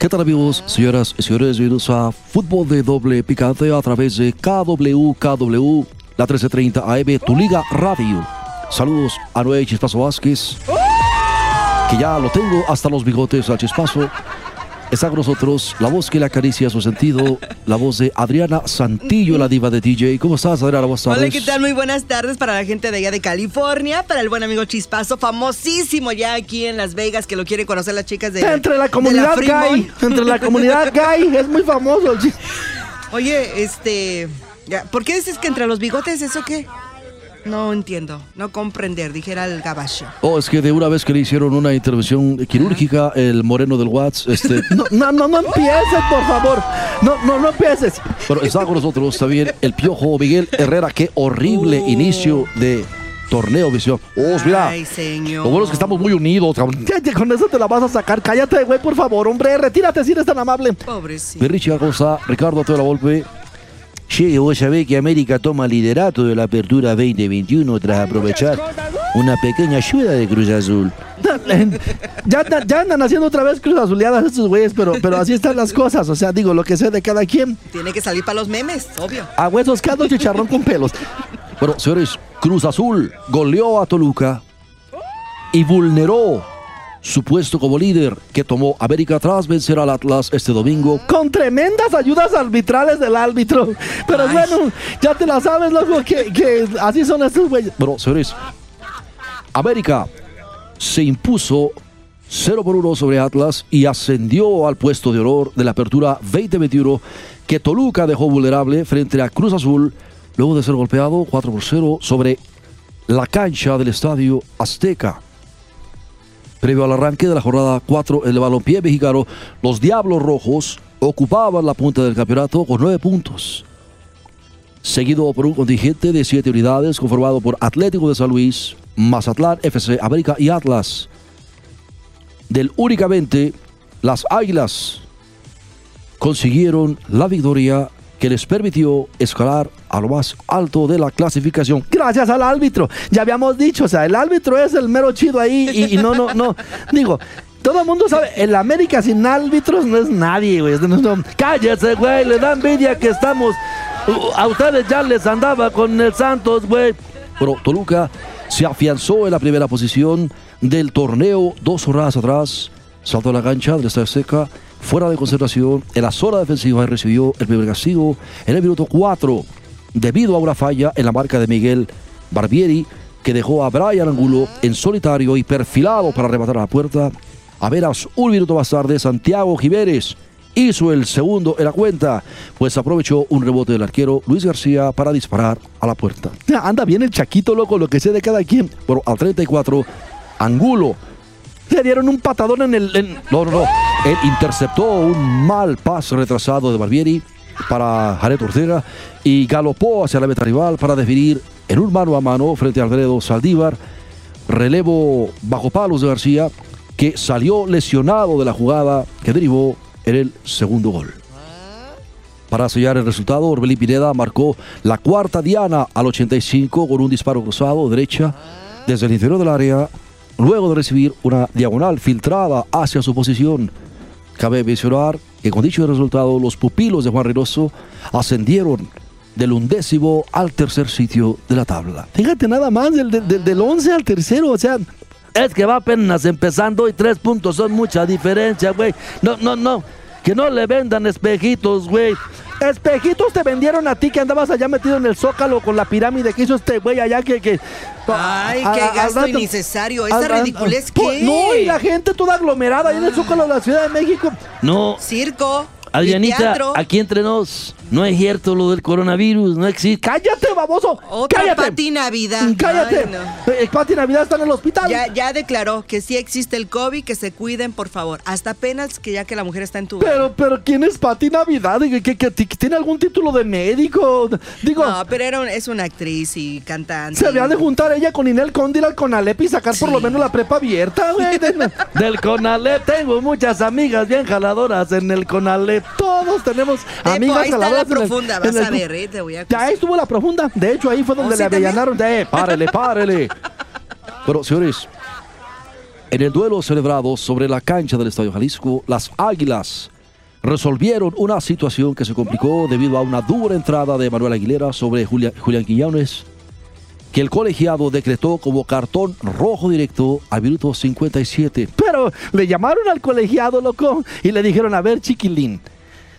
¿Qué tal amigos, señoras y señores? Bienvenidos a Fútbol de Doble Picante a través de KW, KW, la 1330 AM, Tu Liga Radio. Saludos a Noé Chispazo Vázquez, que ya lo tengo hasta los bigotes al Chispazo. Está con nosotros la voz que le acaricia su sentido, la voz de Adriana Santillo, la diva de DJ. ¿Cómo estás, Adriana? Buenas tardes. Hola, ¿qué tal? Muy buenas tardes para la gente de allá de California, para el buen amigo Chispazo, famosísimo ya aquí en Las Vegas, que lo quieren conocer las chicas de Entre la comunidad gay, entre la comunidad gay, es muy famoso. Oye, este, ¿por qué dices que entre los bigotes eso qué? No entiendo, no comprender, dijera el gabacho. Oh, es que de una vez que le hicieron una intervención quirúrgica, el moreno del Watts, este, No, no, no, no empieces, por favor. No, no, no empieces. Pero está con nosotros también el piojo Miguel Herrera. Qué horrible Uh. inicio de torneo visión. Oh, mira. Ay, señor. Lo bueno es que estamos muy unidos. con eso te la vas a sacar. Cállate, güey, por favor, hombre. Retírate si eres tan amable. Pobrecito. Mi Richie, ¿cómo está? Ricardo, toda la golpe. Che, vos sabés que América toma liderato de la apertura 2021 tras aprovechar una pequeña ayuda de Cruz Azul. Ya, ya- ya andan haciendo otra vez cruz azuleadas estos güeyes, pero, pero así están las cosas. O sea, digo, lo que sé de cada quien. Tiene que salir para los memes, obvio. A huesos caldo chicharrón con pelos. Bueno, señores, Cruz Azul goleó a Toluca y vulneró su puesto como líder que tomó América tras vencer al Atlas este domingo. Con tremendas ayudas arbitrales del árbitro. Pero Ay. bueno, ya te la sabes, loco, que, que así son estos güeyes. Bueno, señores, América se impuso 0 por 1 sobre Atlas y ascendió al puesto de honor de la apertura 2021 que Toluca dejó vulnerable frente a Cruz Azul luego de ser golpeado 4 por 0 sobre la cancha del estadio Azteca. Previo al arranque de la jornada 4 el balompié mexicano, los Diablos Rojos ocupaban la punta del campeonato con 9 puntos seguido por un contingente de siete unidades conformado por Atlético de San Luis, Mazatlán, FC América y Atlas. Del únicamente, las Águilas consiguieron la victoria que les permitió escalar a lo más alto de la clasificación. Gracias al árbitro. Ya habíamos dicho, o sea, el árbitro es el mero chido ahí y, no, no, no. Digo, todo el mundo sabe, el América sin árbitros no es nadie, güey. No. Cállese, güey, le da envidia que estamos. uh, A ustedes ya les andaba con el Santos, güey. Pero Toluca se afianzó en la primera posición del torneo dos horas atrás. Saltó la cancha del Estadio Seca, fuera de concentración, en la zona defensiva y recibió el primer castigo en el minuto 4, debido a una falla en la marca de Miguel Barbieri, que dejó a Brian Angulo en solitario y perfilado para rematar a la puerta. Apenas un minuto más tarde, Santiago Jiménez hizo el segundo en la cuenta, pues aprovechó un rebote del arquero Luis García para disparar a la puerta. Anda bien el chaquito, loco, lo que sé de cada quien. Bueno, al 34, Angulo. Le dieron un patadón en el. en- No, no, no. Él interceptó un mal pase retrasado de Barbieri para Jared Ortega y galopó hacia la meta rival para definir en un mano a mano frente a Alfredo Saldívar. Relevo bajo palos de García, que salió lesionado de la jugada que derivó en el segundo gol. Para sellar el resultado, Orbelín Pineda marcó la cuarta diana al 85 con un disparo cruzado derecha desde el interior del área, luego de recibir una diagonal filtrada hacia su posición. Cabe mencionar que con dicho resultado los pupilos de Juan Reynoso ascendieron del undécimo al tercer sitio de la tabla. Fíjate nada más, del, del, 11 al tercero, o sea. Es que va apenas empezando y tres puntos son mucha diferencia, güey. No, no, no. Que no le vendan espejitos, güey. Espejitos te vendieron a ti que andabas allá metido en el zócalo con la pirámide que hizo este güey allá que... que Ay, a- qué a- gasto rato- innecesario. Esa ridiculez po- que. No, y la gente toda aglomerada ahí en el zócalo de la Ciudad de México. No, Circo. Adrianita, teatro. aquí entre nos, No es cierto lo del coronavirus, no existe. ¡Cállate, baboso! Otra ¡Cállate! Pati Navidad. ¡Cállate! Ay, no. Eh, Pati Navidad está en el hospital. Ya, ya declaró que sí existe el COVID, que se cuiden, por favor. Hasta apenas que ya que la mujer está en tu. Pero, pero, ¿quién es Pati Navidad? ¿Que, que, tiene algún título de médico? Digo, No, pero era un- es una actriz y cantante. se había de juntar ella con Inel Condil al Conalep y sacar por lo menos la prepa abierta, güey. De- Del Conalep tengo muchas amigas bien jaladoras en el Conalep. Todos tenemos Tepo, amigas está la profunda, vas a ver, eh, te voy a Ya ahí estuvo la profunda. De hecho, ahí fue donde ¿Oh, le avellanaron. De, párele, párele. Pero, señores, en el duelo celebrado sobre la cancha del Estadio Jalisco, las Águilas resolvieron una situación que se complicó debido a una dura entrada de Manuel Aguilera sobre Julia- Julián Quiñones, que el colegiado decretó como cartón rojo directo a minuto 57. Pero le llamaron al colegiado, loco, y le dijeron, a ver, chiquilín,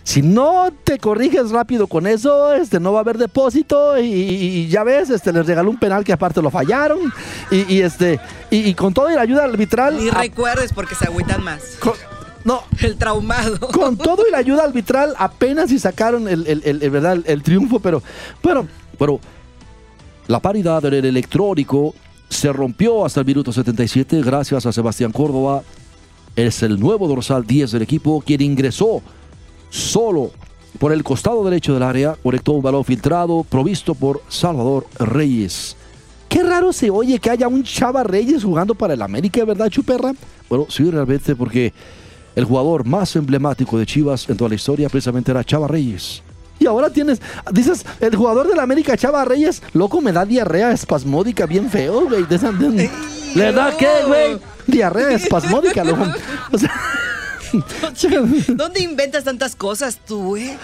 si no te corriges rápido con eso, este, no va a haber depósito y, y- y ya ves, este, les regaló un penal que aparte lo fallaron y, y, este, y, y con todo y la ayuda arbitral... Ni recuerdes porque se agüitan más. con- no, El traumado. con todo y la ayuda arbitral apenas si sacaron el, el- el- el- ¿verdad? el, triunfo, pero bueno, Pero la paridad en el electrónico se rompió hasta el minuto 77 gracias a Sebastián Córdoba. Es el nuevo dorsal 10 del equipo quien ingresó solo por el costado derecho del área, conectó un balón filtrado provisto por Salvador Reyes. qué raro se oye que haya un Chava Reyes jugando para el América, ¿verdad, Chuperra? Bueno, sí, realmente porque el jugador más emblemático de Chivas en toda la historia precisamente era Chava Reyes. Y ahora tienes, dices, el jugador del América, Chava Reyes, loco, me da diarrea espasmódica bien feo, güey. ¿Le da qué, güey? diarrea espasmódica, loco. O sea, ¿Dónde inventas tantas cosas tú, eh?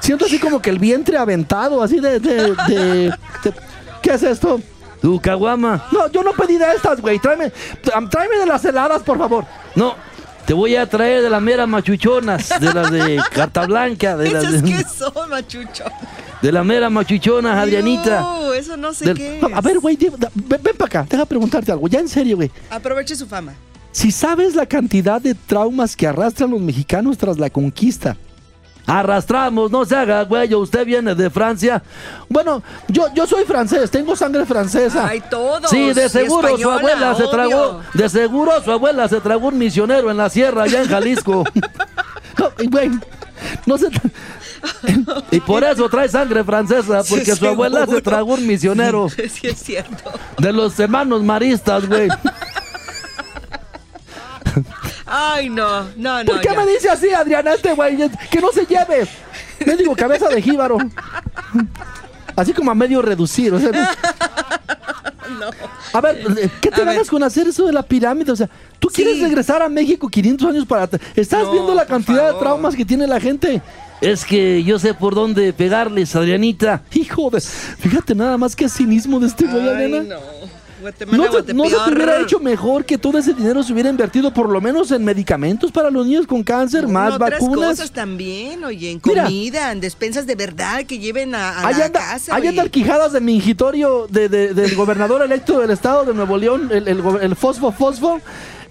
siento así como que el vientre aventado, así de, de- de- de- ¿Qué es esto? Tu caguama. No, yo no pedí de estas, güey. Tráeme, tráeme de las heladas, por favor. No, te voy a traer de las meras machuchonas, de las de carta blanca, de las ¿Esas de, qué son, machucho? de las meras machuchonas, Adrianita. No, eso no sé Del- qué es. A, ver, güey, ven, ven para acá. Deja preguntarte algo. Ya en serio, güey. Aproveche su fama. Si sabes la cantidad de traumas que arrastran los mexicanos tras la conquista. Arrastramos, no se haga, güey, usted viene de Francia. Bueno, yo, yo soy francés, tengo sangre francesa. Ay, todos. Sí, de seguro su abuela se tragó, de seguro su abuela se tragó un misionero en la sierra allá en Jalisco. No, güey, no se... y por eso trae sangre francesa, Sí, porque su abuela se tragó un misionero Sí, es cierto. de los hermanos maristas, güey. Ay, no, no, no. ¿Por qué ya. me dice así, Adriana, este güey? Que no se lleve. Le digo, cabeza de jíbaro. Así como a medio reducir, o sea... A ver, ¿qué te A ver. ganas con hacer eso de la pirámide? O sea, ¿tú Sí. quieres regresar a México 500 años para... atrás? ¿Estás No, viendo la cantidad de traumas que tiene la gente? Es que yo sé por dónde pegarles, Adrianita. Hijo de... Fíjate nada más que cinismo de este güey, Adriana. no. Guatemala, No, se, no se te hubiera hecho mejor que todo ese dinero se hubiera invertido por lo menos en medicamentos para los niños con cáncer, más No, otras vacunas. cosas también, oye, en Mira. comida, en despensas de verdad que lleven a, a la anda, casa. ahí oye. anda el Quijadas de mingitorio de, de- del gobernador electo del estado de Nuevo León, el, el, el Fosfo Fosfo.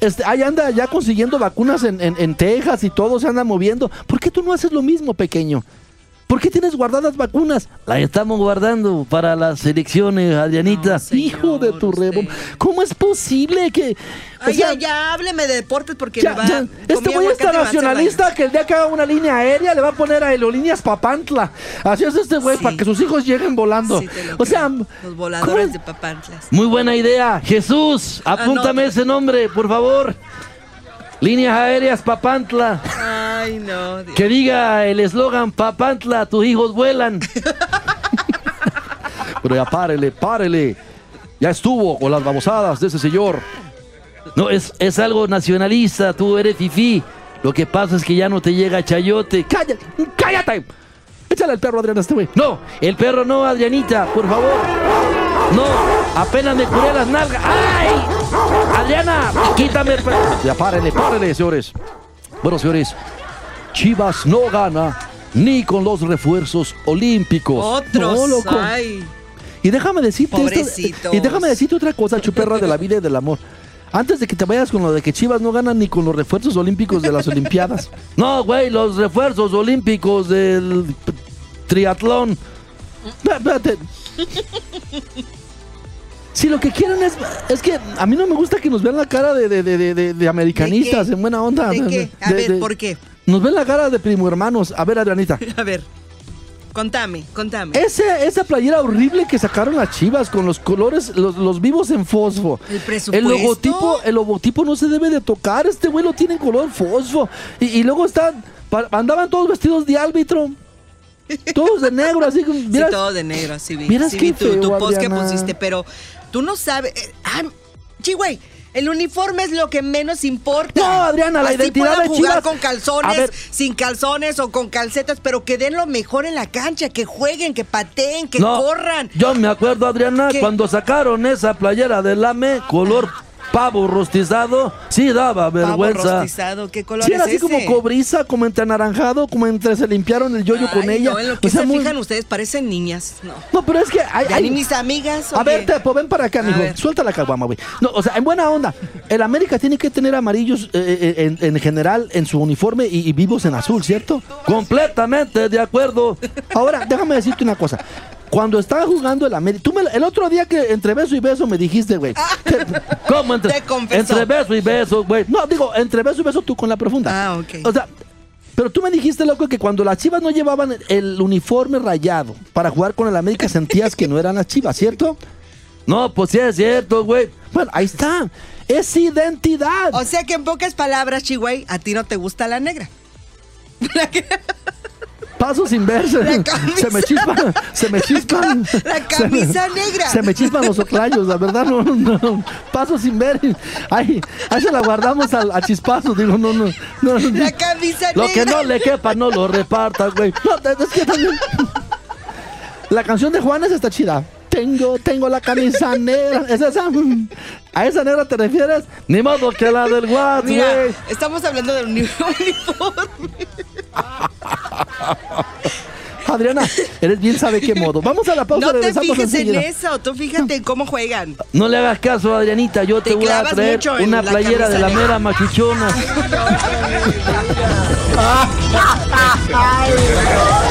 Este, ahí anda ya consiguiendo vacunas en, en- en Texas y todo se anda moviendo. ¿Por qué tú no haces lo mismo, pequeño? ¿Por qué tienes guardadas vacunas? La estamos guardando para las elecciones, Adrianita. No, señor, Hijo de tu rebo. ¿Cómo es posible que... Ay, sea, ya, ya, hábleme de deportes porque Ya, me va ya. Este güey está nacionalista que el día que haga una línea aérea le va a poner a Aerolíneas Papantla. Así es este güey Sí. para que sus hijos lleguen volando. Sí, o sea, los ¿cómo voladores es? de Papantlas. Muy buena idea. Jesús, apúntame Anota. ese nombre, por favor. Líneas aéreas Papantla. Ay, no. Dios. Que diga el eslogan Papantla, tus hijos vuelan. Pero ya párele, párele. Ya estuvo con las babosadas de ese señor. No, es, es algo nacionalista, tú eres fifí. Lo que pasa es que ya no te llega chayote. ¡Cállate! ¡Cállate! Échale el perro, Adrián, a este güey. No, el perro no, Adrianita, por favor. No, apenas me curé las nalgas. ¡Ay! Adriana, quítame el perro. Ya párele, párele, señores. Bueno, señores, Chivas no gana ni con los refuerzos olímpicos. Otros. No, loco. Ay. Y déjame decirte esto- y déjame decirte otra cosa, chuperra de la vida y del amor. Antes de que te vayas con lo de que Chivas no ganan ni con los refuerzos olímpicos de las Olimpiadas. No, güey, los refuerzos olímpicos del triatlón. Espérate. Si lo que quieren es. Es que a mí no me gusta que nos vean la cara de, de, de, de, de americanistas en buena onda. ¿De qué? A ver, ¿por qué? Nos ven la cara de primo hermanos. A ver, Adrianita. A ver. Contame, contame. Ese, esa playera horrible que sacaron las chivas con los colores, los, los vivos en fosfo. El presupuesto. El logotipo, el logotipo no se debe de tocar. Este güey lo tiene en color fosfo. Y, y luego están. Andaban todos vestidos de árbitro. Todos de negro, así como. Sí, ¿vieras? todo de negro, sí vi. Vieras sí qué vi tu, tu feo, post que pusiste, pero tú no sabes. eh, ah, sí, güey. El uniforme es lo que menos importa. No, Adriana, la Así identidad de jugar Chivas- con calzones, sin calzones o con calcetas, pero que den lo mejor en la cancha, que jueguen, que pateen, que No, corran. Yo me acuerdo, Adriana, cuando sacaron esa playera del AME, color pavo rostizado, sí daba Pavo vergüenza. rostizado, ¿qué color Sí, era es así ese? como cobriza, como entre anaranjado, como entre se limpiaron el yoyo con Ay, ella. No, en lo que O sea, se muy- fijan ustedes parecen niñas. No. No, pero es que hay, hay- ni mis amigas. A ver, Tepo, ven para acá, A mijo. ver. Suelta la caguama, güey. No, o sea, en buena onda. El América tiene que tener amarillos eh, eh, en, en general en su uniforme y, y vivos en azul, ¿cierto? Completamente de acuerdo. Ahora, déjame decirte una cosa. Cuando estaba jugando el América, tú me, el otro día que entre beso y beso me dijiste, güey. ¿Cómo entre, Te confesó. entre beso y beso, güey? No, digo, entre beso y beso tú con la profunda. Ah, ok. O sea, pero tú me dijiste, loco, que cuando las chivas no llevaban el uniforme rayado para jugar con el América sentías que no eran las chivas, ¿cierto? No, pues sí es cierto, güey. Bueno, ahí está. Es identidad. O sea que en pocas palabras, Chihuahua, a ti no te gusta la negra. Paso sin verse. La camisa. Se me chispan, se me chispan. La camisa Se negra. Se me chispan los oclayos, la verdad, no, no, no. Paso sin ver. Ahí, ahí se la guardamos al, a chispazo, digo, no, no. no. La camisa Lo negra. que no le quepa, no lo repartas, güey. No, es que también. La canción de Juanes está chida. Tengo, tengo la camisa negra. ¿Es esa? ¿A esa negra te refieres? Ni modo que la del Watts, Mira, güey. estamos hablando del uni- uniforme. Adriana, eres bien sabe qué modo. Vamos a la pausa, No te fijes en eso, tú fíjate en cómo juegan. No le hagas caso, Adrianita. Yo te, Te voy a traer una la playera de la negra. mera machuchona.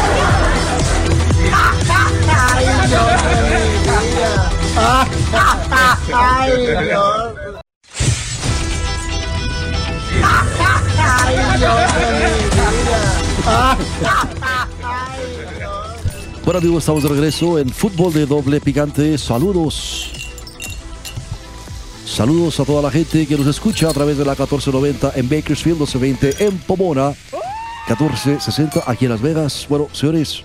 Bueno amigos, estamos de regreso en Fútbol de Doble Picante. Saludos. Saludos a toda la gente que nos escucha a través de la 1490 en Bakersfield, 1220 en Pomona, 1460 aquí en Las Vegas. Bueno, señores,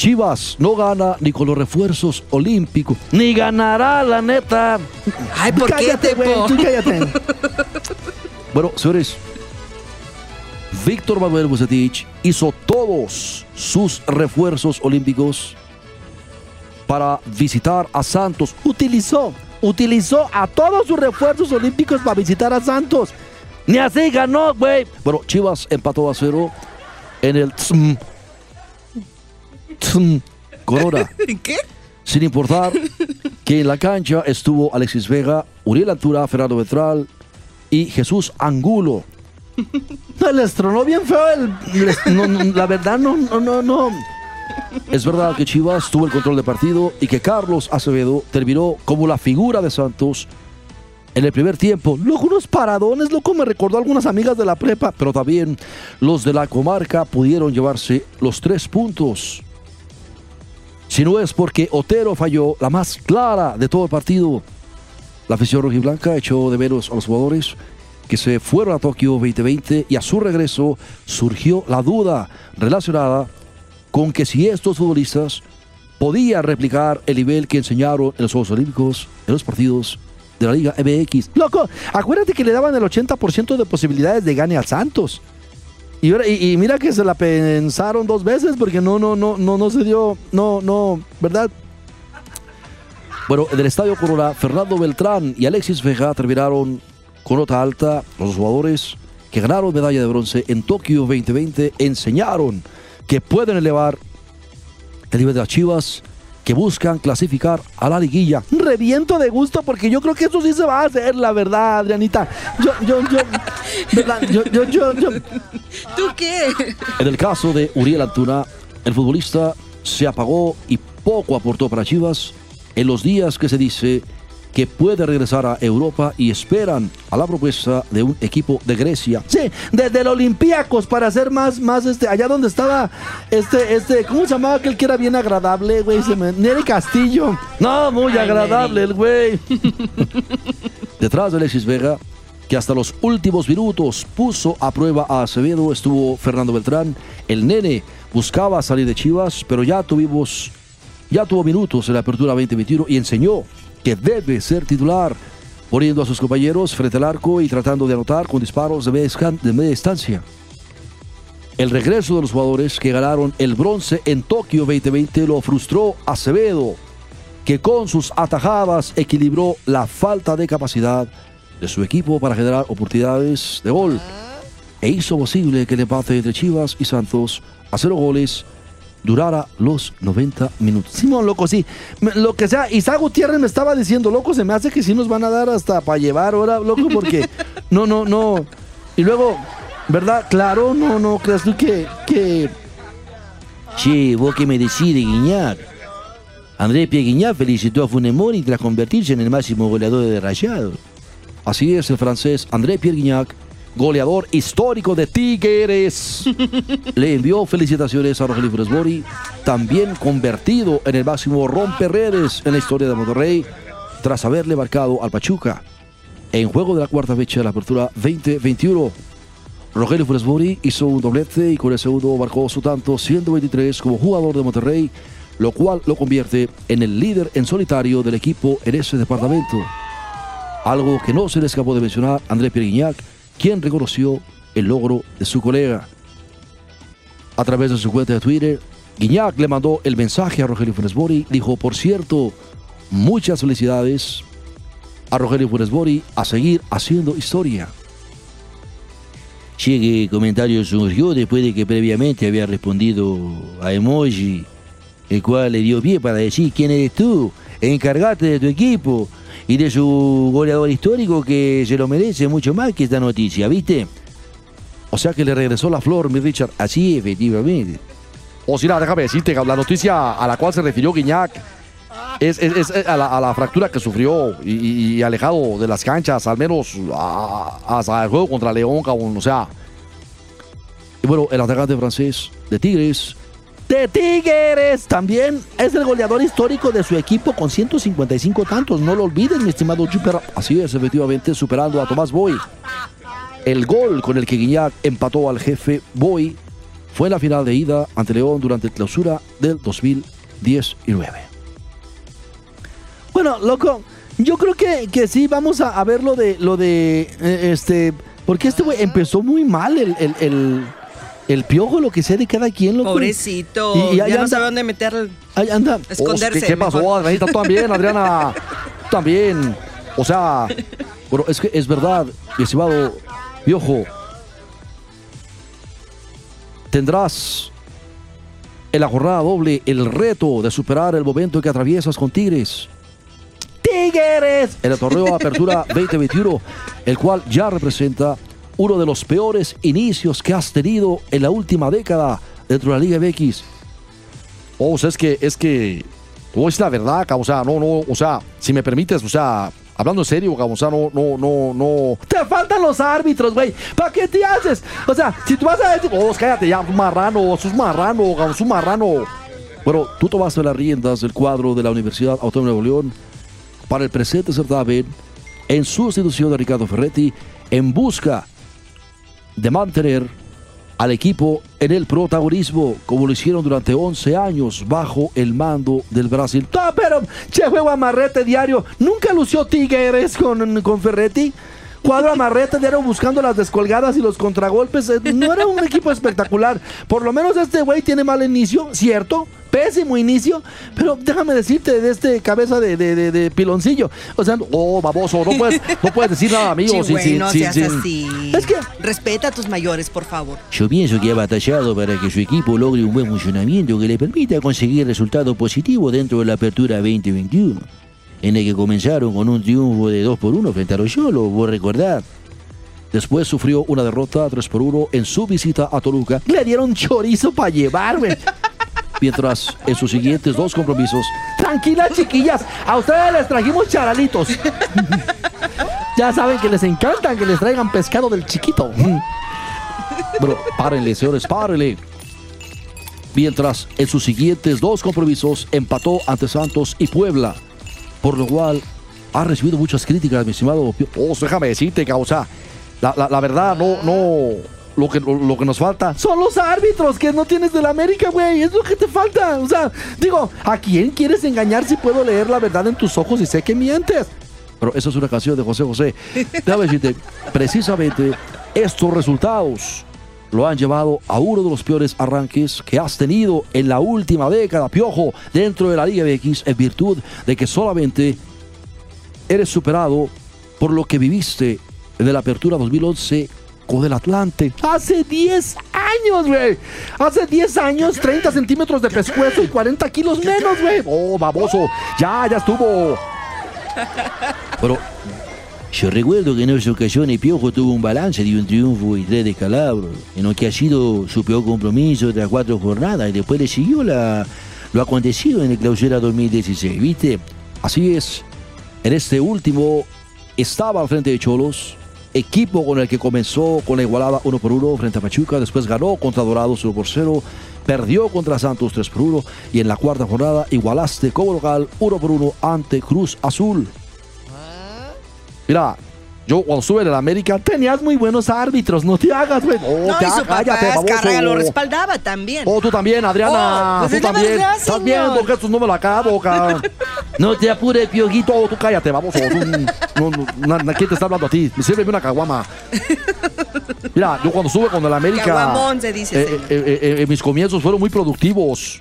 Chivas no gana ni con los refuerzos olímpicos. Ni ganará, la neta. Ay, ¿por qué te güey. po- Tú cállate. Bueno, señores, Víctor Manuel Bucetich hizo todos sus refuerzos olímpicos para visitar a Santos. Utilizó, utilizó a todos sus refuerzos olímpicos para visitar a Santos. Ni así ganó, güey. Bueno, Chivas empató a cero en el Corona. ¿Qué? Sin importar que en la cancha estuvo Alexis Vega, Uriel Antura, Fernando Vetral y Jesús Angulo. No, Les tronó bien feo el. les- no, no, la verdad, no, no, no, no. Es verdad que Chivas tuvo el control del partido y que Carlos Acevedo terminó como la figura de Santos en el primer tiempo. Loco, unos paradones, loco, me recordó a algunas amigas de la prepa. pero también los de la comarca pudieron llevarse los tres puntos. Si no es porque Otero falló la más clara de todo el partido, la afición rojiblanca echó de menos a los jugadores que se fueron a Tokio 2020 y a su regreso surgió la duda relacionada con que si estos futbolistas podían replicar el nivel que enseñaron en los Juegos Olímpicos en los partidos de la Liga MX. Loco, acuérdate que le daban el 80% de posibilidades de gane al Santos. Y, mira que se la pensaron dos veces porque no, no, no, no, no se dio, no, no, ¿verdad? Bueno, en el Estadio Corona, Fernando Beltrán y Alexis Vega terminaron con nota alta. Los jugadores que ganaron medalla de bronce en Tokio 2020 enseñaron que pueden elevar el nivel de las Chivas que buscan clasificar a la liguilla. Reviento de gusto porque yo creo que eso sí se va a hacer, la verdad, Adrianita. Yo, yo, yo, ¿verdad? Yo, yo, yo, yo. ¿Tú qué? En el caso de Uriel Antuna, el futbolista se apagó y poco aportó para Chivas en los días que se dice que puede regresar a Europa y esperan a la propuesta de un equipo de Grecia. Sí, desde el Olympiacos para hacer más, más este, allá donde estaba este, este, ¿cómo se llamaba aquel que era bien agradable, güey? Me, Neri Castillo. No, muy agradable el güey. Detrás de Alexis Vega, que hasta los últimos minutos puso a prueba a Acevedo, estuvo Fernando Beltrán. El nene buscaba salir de Chivas, pero ya tuvimos, ya tuvo minutos en la apertura 2021 y enseñó que debe ser titular, poniendo a sus compañeros frente al arco y tratando de anotar con disparos de media, distancia. El regreso de los jugadores que ganaron el bronce en Tokio 2020 lo frustró Acevedo, que con sus atajadas equilibró la falta de capacidad de su equipo para generar oportunidades de gol e hizo posible que el empate entre Chivas y Santos a cero goles durara los 90 minutos. Simón, loco, sí. Lo que sea, Isaac Gutiérrez me estaba diciendo, loco, se me hace que sí nos van a dar hasta para llevar ahora, loco, porque no, no, no. Y luego, ¿verdad? Claro, no, no, creas tú que, que... Che, vos que me decís de Guiñac. Andrés felicitó a Funemori tras convertirse en el máximo goleador de Rayado. Así es, el francés André Pierre Guignac goleador histórico de Tigres. Le envió felicitaciones a Rogelio Funes también convertido en el máximo romperredes en la historia de Monterrey, tras haberle marcado al Pachuca en juego de la cuarta fecha de la apertura 2021. Rogelio Funes hizo un doblete y con el segundo marcó su tanto 123 como jugador de Monterrey, lo cual lo convierte en el líder en solitario del equipo en ese departamento. Algo que no se le escapó de mencionar André Pierguignac, quien reconoció el logro de su colega. A través de su cuenta de Twitter, Guiñac le mandó el mensaje a Rogelio Funes Dijo, por cierto, muchas felicidades a Rogelio Funes a seguir haciendo historia. Che, comentario surgió después de que previamente había respondido a Emoji, el cual le dio pie para decir quién eres tú, encargate de tu equipo y de su goleador histórico que se lo merece mucho más que esta noticia, ¿viste? O sea que le regresó la flor, mi Richard. Así, efectivamente. O si no, déjame decirte, la noticia a la cual se refirió Guiñac es, a, la, fractura que sufrió y, alejado de las canchas, al menos hasta el juego contra León, o sea. Y bueno, el atacante francés de Tigres de Tigres. También es el goleador histórico de su equipo con 155 tantos. No lo olviden, mi estimado Chuper. Así es, efectivamente, superando a Tomás Boy. El gol con el que Guiñac empató al jefe Boy fue la final de ida ante León durante la clausura del 2019. Bueno, loco, yo creo que, que sí, vamos a, ver lo de, lo de, eh, este, porque este güey empezó muy mal el el piojo, lo que sea de cada quien. Loco. Pobrecito. Y, ya no sabe dónde meter. Ahí anda. Esconderse. ¿Qué, pasó, Adriana? También, Adriana. también. O sea, bueno, es que es verdad, mi estimado piojo. Tendrás en la jornada doble el reto de superar el momento que atraviesas con Tigres. ¡Tigres! En el torneo de Apertura 2021, el cual ya representa uno de los peores inicios que has tenido en la última década dentro de la Liga MX. Oh, o sea, es que, es que, oh, es la verdad, o sea, no, no, o sea, si me permites, o sea, hablando en serio, o sea, no, no, no, no. Te faltan los árbitros, güey. ¿Para qué te haces? O sea, si tú vas a decir, oh, cállate ya, marrano, sos marrano, sos marrano. Bueno, tú tomaste las riendas del cuadro de la Universidad Autónoma de Nuevo León para el presente certamen en sustitución de Ricardo Ferretti en busca de mantener al equipo en el protagonismo, como lo hicieron durante 11 años bajo el mando del Brasil. No, pero, che, juego amarrete diario. ¿Nunca lució Tigres con, con Ferretti? Cuadro amarrete diario buscando las descolgadas y los contragolpes. Eh, no era un equipo espectacular. Por lo menos este güey tiene mal inicio, ¿cierto? Pésimo inicio, pero déjame decirte de este cabeza de, de, de, piloncillo. O sea, oh, baboso, no puedes, no puedes decir nada, amigo. Sí, sí, no seas así. Es que respeta a tus mayores, por favor. Yo pienso que ha batallado para que su equipo logre un buen funcionamiento que le permita conseguir resultados positivos dentro de la apertura 2021, en el que comenzaron con un triunfo de 2 por 1 frente a Royolo, vos recordar. Después sufrió una derrota 3 por 1 en su visita a Toluca. Le dieron chorizo para llevarme. Mientras en sus siguientes dos compromisos. Tranquila, chiquillas. A ustedes les trajimos charalitos. ya saben que les encantan que les traigan pescado del chiquito. Bueno, párenle, señores, párenle. Mientras en sus siguientes dos compromisos empató ante Santos y Puebla, por lo cual ha recibido muchas críticas, mi estimado. Oh, déjame decirte, causa. La, la, la verdad, no, no. Lo que, lo, lo, que nos falta son los árbitros que no tienes del América, güey. Es lo que te falta. O sea, digo, ¿a quién quieres engañar si puedo leer la verdad en tus ojos y sé que mientes? Pero eso es una canción de José José. Déjame decirte, precisamente estos resultados lo han llevado a uno de los peores arranques que has tenido en la última década, Piojo, dentro de la Liga BX, en virtud de que solamente eres superado por lo que viviste de la apertura 2011 con el Atlante. Hace 10 años, güey. Hace 10 años, 30 centímetros de pescuezo y 40 kilos menos, güey. Oh, baboso. Ya, ya estuvo. Pero yo recuerdo que en esa ocasión el Piojo tuvo un balance de un triunfo y tres descalabros, en lo que ha sido su peor compromiso tras cuatro jornadas, y después le siguió la, lo acontecido en el clausura 2016, ¿viste? Así es. En este último estaba al frente de Cholos, equipo con el que comenzó con la igualada 1 por 1 frente a Pachuca, después ganó contra Dorados 1 por 0, perdió contra Santos 3 por 1 y en la cuarta jornada igualaste como local 1 por 1 ante Cruz Azul. Mira, yo cuando estuve en el América tenías muy buenos árbitros, no te hagas, güey. Oh, no, te y su papá cállate, lo respaldaba también. Oh, tú también, Adriana. Oh, pues tú también. Verdad, Estás viendo que esto no me lo acabo, cabrón. no te apures, piojito. Tú cállate, vamos. No, no, ¿Quién te está hablando a ti? Me sirve una caguama. Mira, yo cuando estuve con el América. Caguamón se dice. Eh, eh, eh, mis comienzos fueron muy productivos.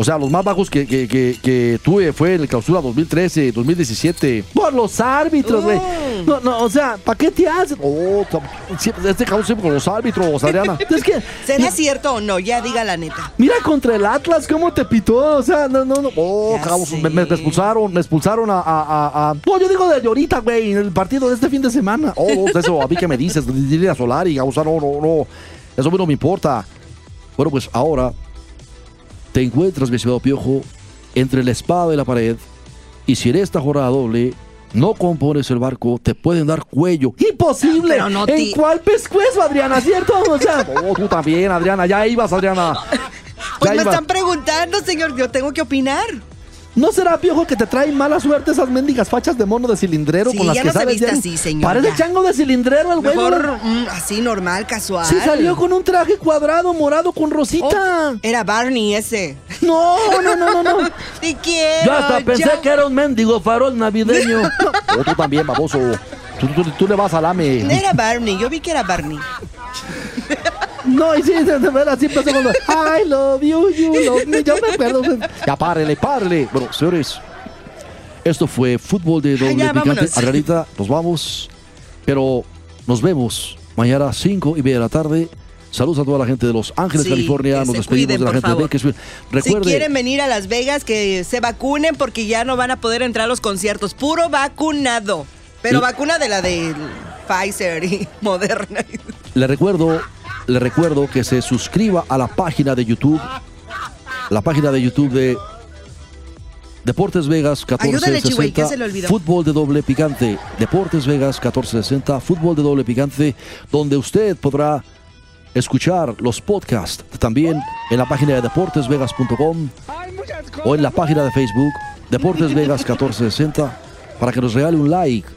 O sea, los más bajos que, que, que, que, tuve fue en el clausura 2013, 2017. Por los árbitros, güey. Mm. No, no, o sea, ¿para qué te haces? Oh, siempre, este caso siempre con los árbitros, Adriana. es que. ¿Será cierto o no? Ya diga la neta. Mira contra el Atlas, ¿cómo te pitó? O sea, no, no, no. Oh, cabos, me, me, expulsaron, me expulsaron a, a, a, No, yo digo de ahorita, güey, en el partido de este fin de semana. Oh, eso, a mí que me dices, dile a Solari, o sea, no, no, no. Eso a mí no me importa. Bueno, pues ahora te encuentras, mi estimado Piojo, entre la espada y la pared, y si en esta jornada doble no compones el barco, te pueden dar cuello. ¡Imposible! No ¿En cuál pescuezo, Adriana, cierto? O sea, oh, tú también, Adriana, ya ibas, Adriana. Pues me están preguntando, señor, yo tengo que opinar. ¿No será, Piojo, que te traen mala suerte esas mendigas fachas de mono de cilindrero sí, con las ya que no sabes? Se viste así, señor, Parece ya. chango de cilindrero el güey. Mejor mm, así, normal, casual. Sí, salió con un traje cuadrado morado con rosita. Oh, era Barney ese. No, no, no, no, no. Te quiero. Yo hasta pensé ya. que era un mendigo farol navideño. oh, tú también, baboso. Tú, tú, tú, le vas al AME. No era Barney, yo vi que era Barney. No, y sí, de verdad, siempre se cuando, I love you, you love me. Yo me acuerdo. Ya párele, párele. Bueno, señores, esto fue fútbol de doble ya, picante. Arganita, nos vamos. Pero nos vemos mañana a 5 y media de la tarde. Saludos a toda la gente de Los Ángeles, Sí, California. Nos despedimos cuiden, de la gente favor. de Bakersfield. Si Recuerde, quieren venir a Las Vegas, que se vacunen porque ya no van a poder entrar a los conciertos. Puro vacunado. Pero Y- vacuna de la de Pfizer y Moderna. le recuerdo, le recuerdo que se suscriba a la página de YouTube. La página de YouTube de Deportes Vegas Ayúdale, Chihuey, ¿qué 1460. se le olvidó? Fútbol de doble picante. Deportes Vegas 1460. Fútbol de doble picante. Donde usted podrá escuchar los podcasts también en la página de deportesvegas.com o en la página de Facebook Deportes Vegas 1460 para que nos regale un like.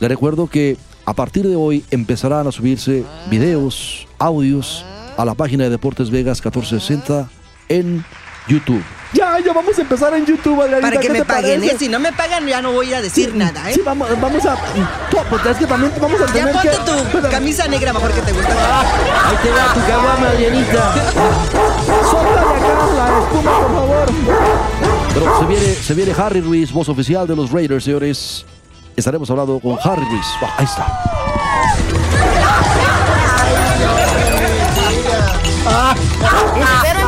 Le recuerdo que a partir de hoy empezarán a subirse videos, audios a la página de Deportes Vegas 1460 en YouTube. Ya, ya vamos a empezar en YouTube, Adrianita. Para que ¿qué me te paguen? ¿eh? Si no me pagan, ya no voy a decir nada, ¿eh? Sí, vamos, vamos a. tú, Pues es que también vamos a Ya tener ponte que. tu camisa negra mejor que te gusta. Ahí te va tu caguama, Adrianita. Sóplale acá la espuma, por favor. Pero se viene, se viene Harry Ruiz, voz oficial de los Raiders, señores estaremos hablando con Harry Ruiz. Ahí está. Ah, ah, ah.